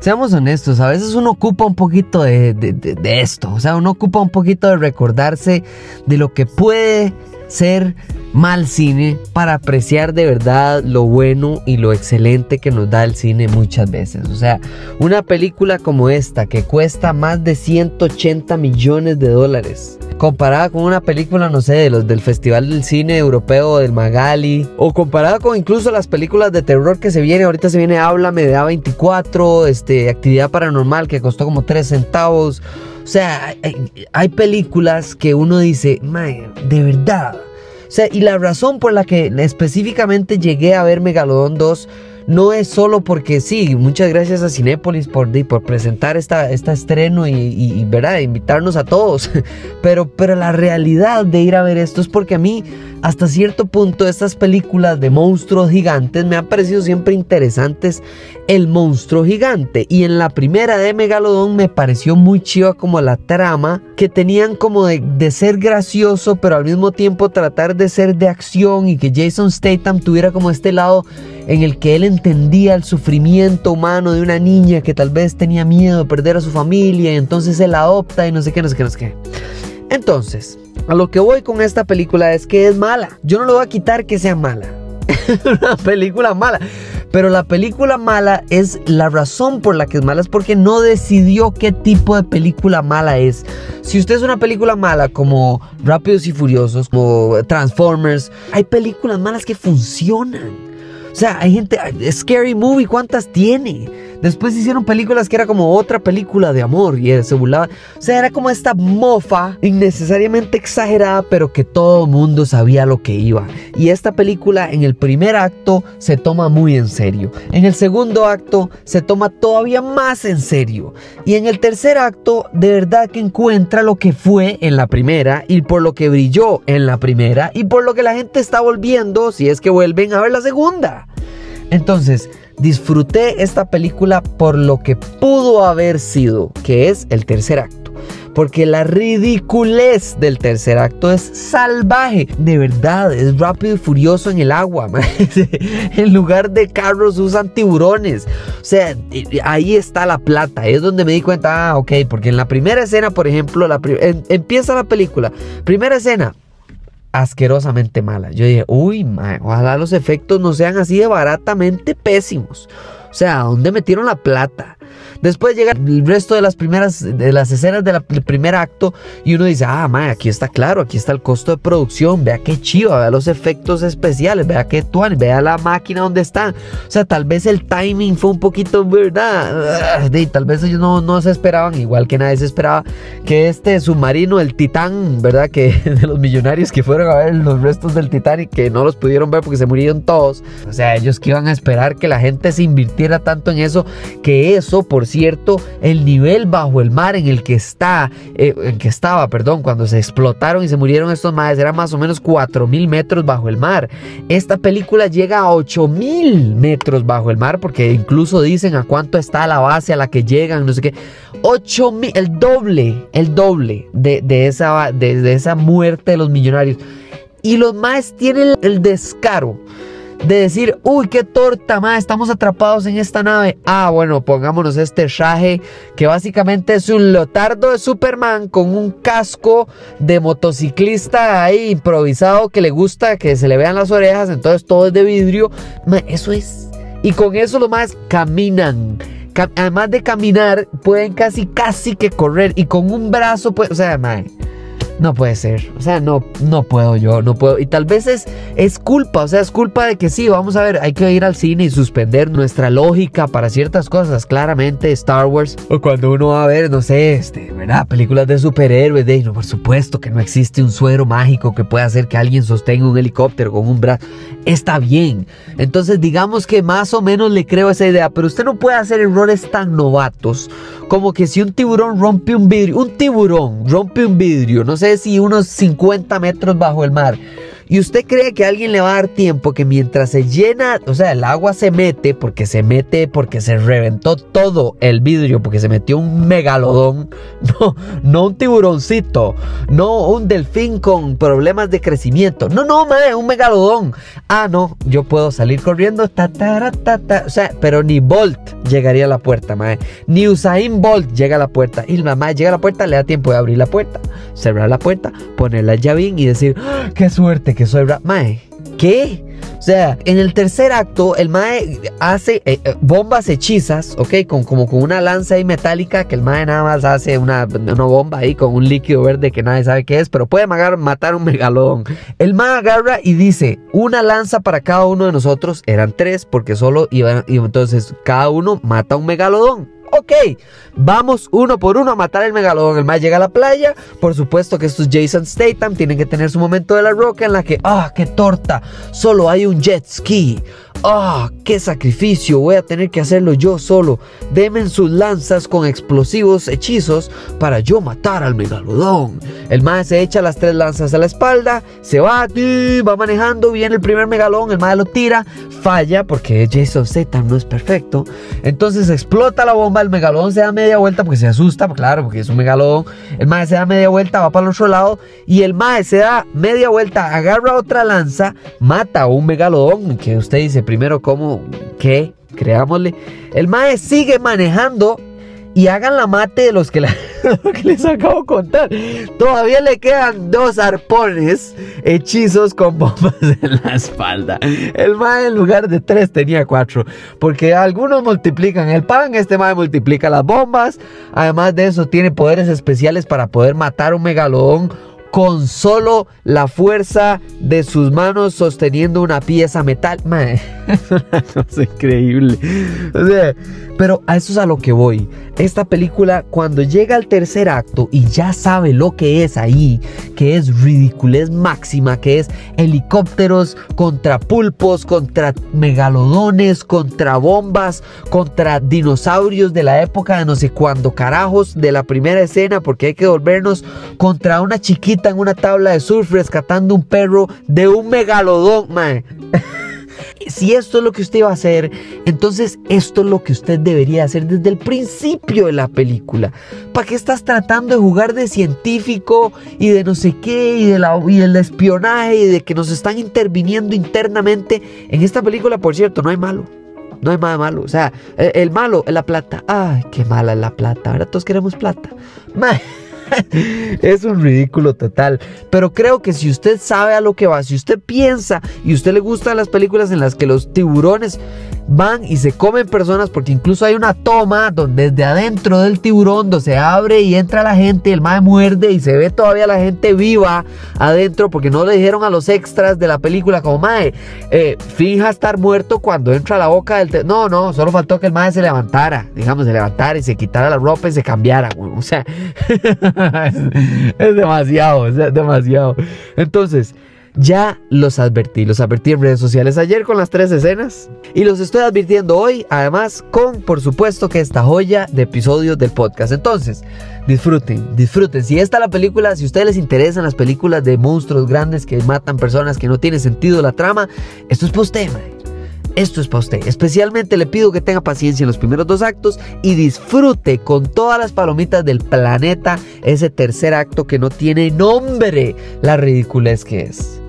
Seamos honestos, a veces uno ocupa un poquito de, de- de- esto, o sea, uno ocupa un poquito de recordarse de lo que puede ser mal cine para apreciar de verdad lo bueno y lo excelente que nos da el cine muchas veces. O sea, una película como esta que cuesta más de 180 millones de dólares. Comparada con una película, no sé, de los del Festival del Cine Europeo del Magali. O comparada con incluso las películas de terror que se vienen. Ahorita se viene Háblame de A24, este, Actividad Paranormal que costó como 3 centavos. O sea, hay, películas que uno dice, "Mae, de verdad. O sea, y la razón por la que específicamente llegué a ver Megalodon 2 no es solo porque sí, muchas gracias a Cinépolis por, por presentar esta, este estreno y, y, ¿verdad? invitarnos a todos. Pero, pero la realidad de ir a ver esto es porque a mí, hasta cierto punto, estas películas de monstruos gigantes me han parecido siempre interesantes el monstruo gigante. Y en la primera de Megalodon me pareció muy chiva como la trama que tenían como de, de ser gracioso, pero al mismo tiempo tratar de ser de acción y que Jason Statham tuviera como este lado en el que él entendía el sufrimiento humano de una niña que tal vez tenía miedo de perder a su familia y entonces él la adopta y no sé qué, no sé qué, no sé qué. Entonces, a lo que voy con esta película es que es mala. Yo no le voy a quitar que sea mala. Una película mala. Pero la película mala es la razón por la que es mala, es porque no decidió qué tipo de película mala es. Si usted es una película mala como Rápidos y Furiosos, como Transformers, hay películas malas que funcionan. O sea, hay gente, Scary Movie, ¿cuántas tiene? Después hicieron películas que era como otra película de amor y se burlaba. O sea, era como esta mofa innecesariamente exagerada, pero que todo mundo sabía lo que iba. Y esta película en el primer acto se toma muy en serio. En el segundo acto se toma todavía más en serio. Y en el tercer acto, de verdad que encuentra lo que fue en la primera y por lo que brilló en la primera y por lo que la gente está volviendo si es que vuelven a ver la segunda. Entonces, disfruté esta película por lo que pudo haber sido, que es el tercer acto. Porque la ridiculez del tercer acto es salvaje. De verdad, es rápido y furioso en el agua. en lugar de carros usan tiburones. O sea, ahí está la plata. Es donde me di cuenta, ah, ok, porque en la primera escena, por ejemplo, la em- empieza la película. Primera escena, asquerosamente mala. Yo dije, uy, mae, ojalá los efectos no sean así de baratamente pésimos. O sea, ¿a dónde metieron la plata? Después llega el resto de las primeras, de las escenas del primer acto y uno dice, ah, mae, aquí está claro, aquí está el costo de producción, vea qué chiva, vea los efectos especiales, vea qué tuan, vea la máquina donde están. O sea, tal vez el timing fue un poquito, ¿verdad? Y tal vez ellos no, no se esperaban, igual que nadie se esperaba, que este submarino, el Titán, ¿verdad? Que de los millonarios que fueron a ver los restos del Titanic, que no los pudieron ver porque se murieron todos. O sea, ellos que iban a esperar que la gente se invirtiera tanto en eso, que eso, por cierto, el nivel bajo el mar en el que está, eh, en que estaba, perdón, cuando se explotaron y se murieron estos mares, era más o menos 4000 metros bajo el mar. Esta película llega a 8000 metros bajo el mar, porque incluso dicen a cuánto está la base a la que llegan, no sé qué. 8000, el doble, el doble de, de esa, de esa muerte de los millonarios. Y los más tienen el descaro de decir, uy, qué torta, ma, estamos atrapados en esta nave. Ah, bueno, pongámonos este traje que básicamente es un lotardo de Superman con un casco de motociclista ahí improvisado que le gusta que se le vean las orejas, entonces todo es de vidrio. Eso es. Y con eso los más caminan. Ca- Además de caminar, pueden casi, casi que correr. Y con un brazo, pues, o sea, mae. No puede ser. O sea, no, no puedo yo, no puedo. Y tal vez es, es culpa, o sea, es culpa de que sí, vamos a ver, hay que ir al cine y suspender nuestra lógica para ciertas cosas. Claramente, Star Wars, o cuando uno va a ver, no sé, este, ¿verdad? Películas de superhéroes, de, no, por supuesto que no existe un suero mágico que pueda hacer que alguien sostenga un helicóptero con un brazo. Está bien. Entonces, digamos que más o menos le creo esa idea, pero usted no puede hacer errores tan novatos como que si un tiburón rompe un vidrio, un tiburón rompe un vidrio, no sé si unos 50 metros bajo el mar y usted cree que alguien le va a dar tiempo que mientras se llena, o sea, el agua se mete, porque se mete, porque se reventó todo el vidrio, porque se metió un megalodón, no, no un tiburoncito, no un delfín con problemas de crecimiento, no, no, madre, un megalodón. Ah, no, yo puedo salir corriendo, ta, ta, ta, ta, o sea, pero ni Bolt llegaría a la puerta, madre, ni Usain Bolt llega a la puerta, y la madre llega a la puerta, le da tiempo de abrir la puerta, cerrar la puerta, poner la llavín y decir, ¡Ah, qué suerte que soy Mae, ¿qué? O sea, en el tercer acto, el Mae hace eh, eh, bombas hechizas, ¿ok? Con, como con una lanza ahí metálica, que el Mae nada más hace una, una bomba ahí con un líquido verde que nadie sabe qué es, pero puede matar un megalodón. El Mae agarra y dice, una lanza para cada uno de nosotros, eran tres, porque solo iban, y entonces cada uno mata un megalodón. Ok, vamos uno por uno a matar el megalodón. El más llega a la playa. Por supuesto que estos Jason Statham tienen que tener su momento de la roca en la que, ah, qué torta, solo hay un jet ski. ¡Ah! ¡Qué sacrificio! Voy a tener que hacerlo yo solo. Demen sus lanzas con explosivos hechizos para yo matar al megalodón. El mae se echa las tres lanzas a la espalda, se va, va manejando, viene el primer megalodón, el mae lo tira, falla porque Jason Statham no es perfecto. Entonces explota la bomba, el megalodón se da media vuelta porque se asusta, claro, porque es un megalodón. El mae se da media vuelta, va para el otro lado y el mae se da media vuelta, agarra otra lanza, mata a un megalodón que usted dice primero cómo, qué, creámosle. El mae sigue manejando y hagan la mate de los que, les acabo de contar. Todavía le quedan dos arpones hechizos con bombas en la espalda. El mae en lugar de tres tenía cuatro. Porque algunos multiplican el pan, este mae multiplica las bombas. Además de eso, tiene poderes especiales para poder matar un megalodón con solo la fuerza de sus manos sosteniendo una pieza metal. es increíble. Pero a eso es a lo que voy. Esta película, cuando llega al tercer acto y ya sabe lo que es ahí, que es ridiculez máxima, que es helicópteros contra pulpos, contra megalodones, contra bombas, contra dinosaurios de la época de no sé cuándo carajos de la primera escena, porque hay que volvernos contra una chiquita en una tabla de surf rescatando un perro de un megalodón, mae. si esto es lo que usted va a hacer, entonces esto es lo que usted debería hacer desde el principio de la película. ¿Para qué estás tratando de jugar de científico y de no sé qué y, de la, y del espionaje y de que nos están interviniendo internamente? En esta película, por cierto, no hay malo. No hay nada malo. O sea, el, malo es la plata. Ay, qué mala es la plata. Ahora todos queremos plata. es un ridículo total. Pero creo que si usted sabe a lo que va, si usted piensa y usted le gustan las películas en las que los tiburones van y se comen personas, porque incluso hay una toma donde desde adentro del tiburón donde se abre y entra la gente, el mae muerde y se ve todavía la gente viva adentro, porque no le dijeron a los extras de la película como mae, eh, finja estar muerto cuando entra la boca del... No, no, solo faltó que el mae se levantara, digamos, se levantara y se quitara la ropa y se cambiara, o sea, es, demasiado, es demasiado. Entonces, ya los advertí, los advertí en redes sociales ayer con las tres escenas y los estoy advirtiendo hoy, además con, por supuesto, que esta joya de episodios del podcast. Entonces, disfruten, disfruten. Si esta es la película, si a ustedes les interesan las películas de monstruos grandes que matan personas, que no tiene sentido la trama, esto es para usted, Esto es para usted. Especialmente le pido que tenga paciencia en los primeros dos actos y disfrute con todas las palomitas del planeta ese tercer acto que no tiene nombre, la ridiculez que es.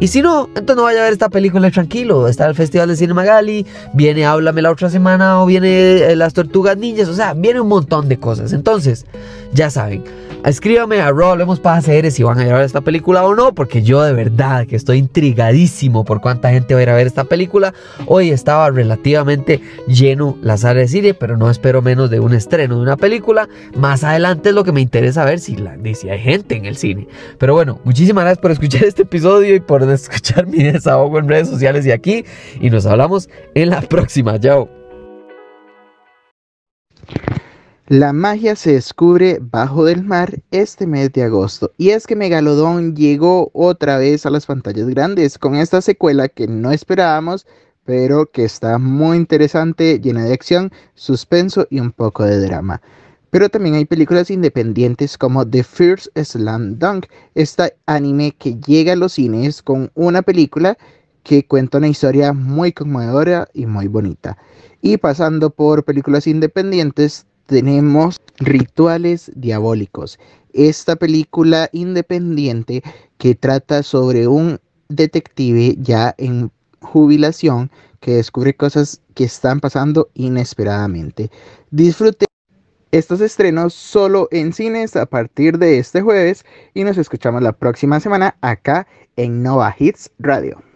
Y si no, entonces no vaya a ver esta película tranquilo. Está el Festival de Cine Magali, viene Háblame la otra semana o viene eh, Las Tortugas Ninjas, o sea, viene un montón de cosas. Entonces, ya saben, escríbame a Hablemos para hacer si van a ir esta película o no, porque yo de verdad que estoy intrigadísimo por cuánta gente va a ir a ver esta película. Hoy estaba relativamente lleno la sala de cine, pero no espero menos de un estreno de una película. Más adelante es lo que me interesa ver si, la, si hay gente en el cine. Pero bueno, muchísimas gracias por escuchar este episodio y por escuchar mi desahogo en redes sociales y aquí. Y nos hablamos en la próxima. Chao. La magia se descubre bajo del mar este mes de agosto y es que Megalodón llegó otra vez a las pantallas grandes con esta secuela que no esperábamos pero que está muy interesante, llena de acción, suspenso y un poco de drama. Pero también hay películas independientes como The First Slam Dunk, este anime que llega a los cines con una película que cuenta una historia muy conmovedora y muy bonita. Y pasando por películas independientes, tenemos Rituales Diabólicos. Esta película independiente que trata sobre un detective ya en jubilación que descubre cosas que están pasando inesperadamente. Disfrute estos estrenos solo en cines a partir de este jueves y nos escuchamos la próxima semana acá en Nova Hits Radio.